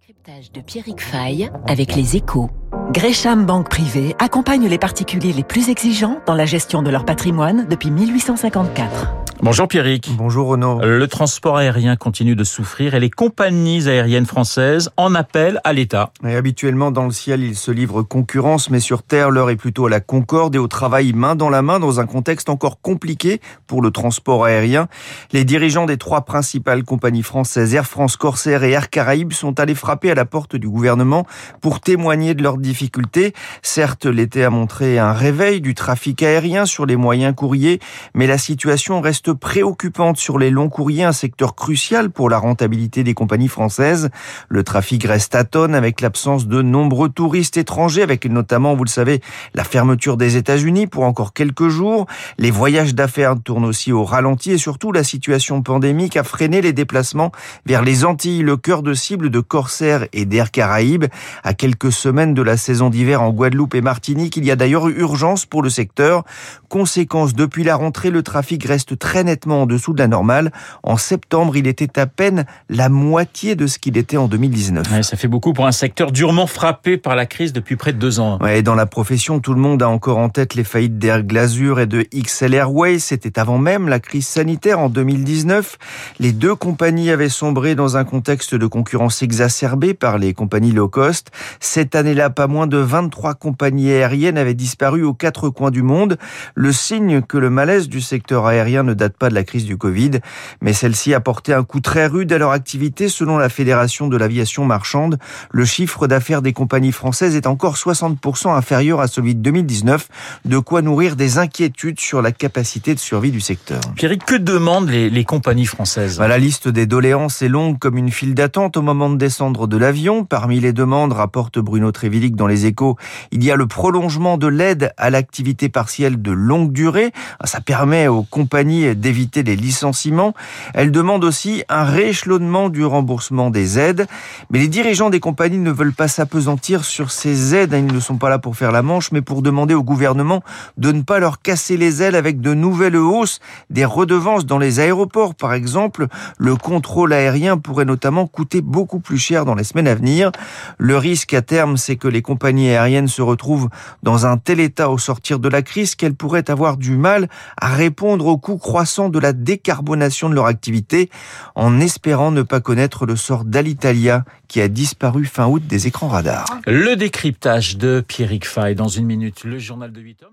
Décryptage de Pierrick Fay avec les échos. Gresham Banque Privée accompagne les particuliers les plus exigeants dans la gestion de leur patrimoine depuis 1854. Bonjour Pierrick. Bonjour Renaud. Le transport aérien continue de souffrir et les compagnies aériennes françaises en appellent à l'État. Et habituellement dans le ciel, ils se livrent concurrence, mais sur terre, l'heure est plutôt à la concorde et au travail main dans la main dans un contexte encore compliqué pour le transport aérien. Les dirigeants des trois principales compagnies françaises, Air France, Corsair et Air Caraïbes, sont allés frapper à la porte du gouvernement pour témoigner de leurs difficultés. Certes, l'été a montré un réveil du trafic aérien sur les moyens courriers, mais la situation reste préoccupante sur les longs courriers, un secteur crucial pour la rentabilité des compagnies françaises. Le trafic reste à tonne avec l'absence de nombreux touristes étrangers, avec notamment, vous le savez, la fermeture des États-Unis pour encore quelques jours. Les voyages d'affaires tournent aussi au ralenti et surtout la situation pandémique a freiné les déplacements vers les Antilles, le cœur de cible de Corsair et d'Air Caraïbes. À quelques semaines de la saison d'hiver en Guadeloupe et Martinique, il y a d'ailleurs urgence pour le secteur. Conséquence, depuis la rentrée, le trafic reste très nettement en dessous de la normale. En septembre, il était à peine la moitié de ce qu'il était en 2019. Ouais, ça fait beaucoup pour un secteur durement frappé par la crise depuis près de deux ans. Ouais, dans la profession, tout le monde a encore en tête les faillites d'Air Glazure et de XL Airways. C'était avant même la crise sanitaire en 2019. Les deux compagnies avaient sombré dans un contexte de concurrence exacerbée par les compagnies low cost. Cette année-là, pas moins de 23 compagnies aériennes avaient disparu aux quatre coins du monde. Le signe que le malaise du secteur aérien ne date pas de la crise du Covid, mais celle-ci a porté un coup très rude à leur activité. Selon la Fédération de l'aviation marchande, le chiffre d'affaires des compagnies françaises est encore 60% inférieur à celui de 2019, de quoi nourrir des inquiétudes sur la capacité de survie du secteur. Pierrick, que demandent les, les compagnies françaises? Bah, La liste des doléances est longue comme une file d'attente au moment de descendre de l'avion. Parmi les demandes, rapporte Bruno Trévilic dans les échos, il y a le prolongement de l'aide à l'activité partielle de longue durée. Ça permet aux compagnies d'éviter les licenciements. Elle demande aussi un rééchelonnement du remboursement des aides. Mais les dirigeants des compagnies ne veulent pas s'apesantir sur ces aides. Ils ne sont pas là pour faire la manche, mais pour demander au gouvernement de ne pas leur casser les ailes avec de nouvelles hausses des redevances dans les aéroports. Par exemple, le contrôle aérien pourrait notamment coûter beaucoup plus cher dans les semaines à venir. Le risque à terme, c'est que les compagnies aériennes se retrouvent dans un tel état au sortir de la crise qu'elles pourraient avoir du mal à répondre aux coûts croissants de la décarbonation de leur activité, en espérant ne pas connaître le sort d'Alitalia qui a disparu fin août des écrans radars. Le décryptage de Pierrick Fay dans une minute, le journal de 8 heures.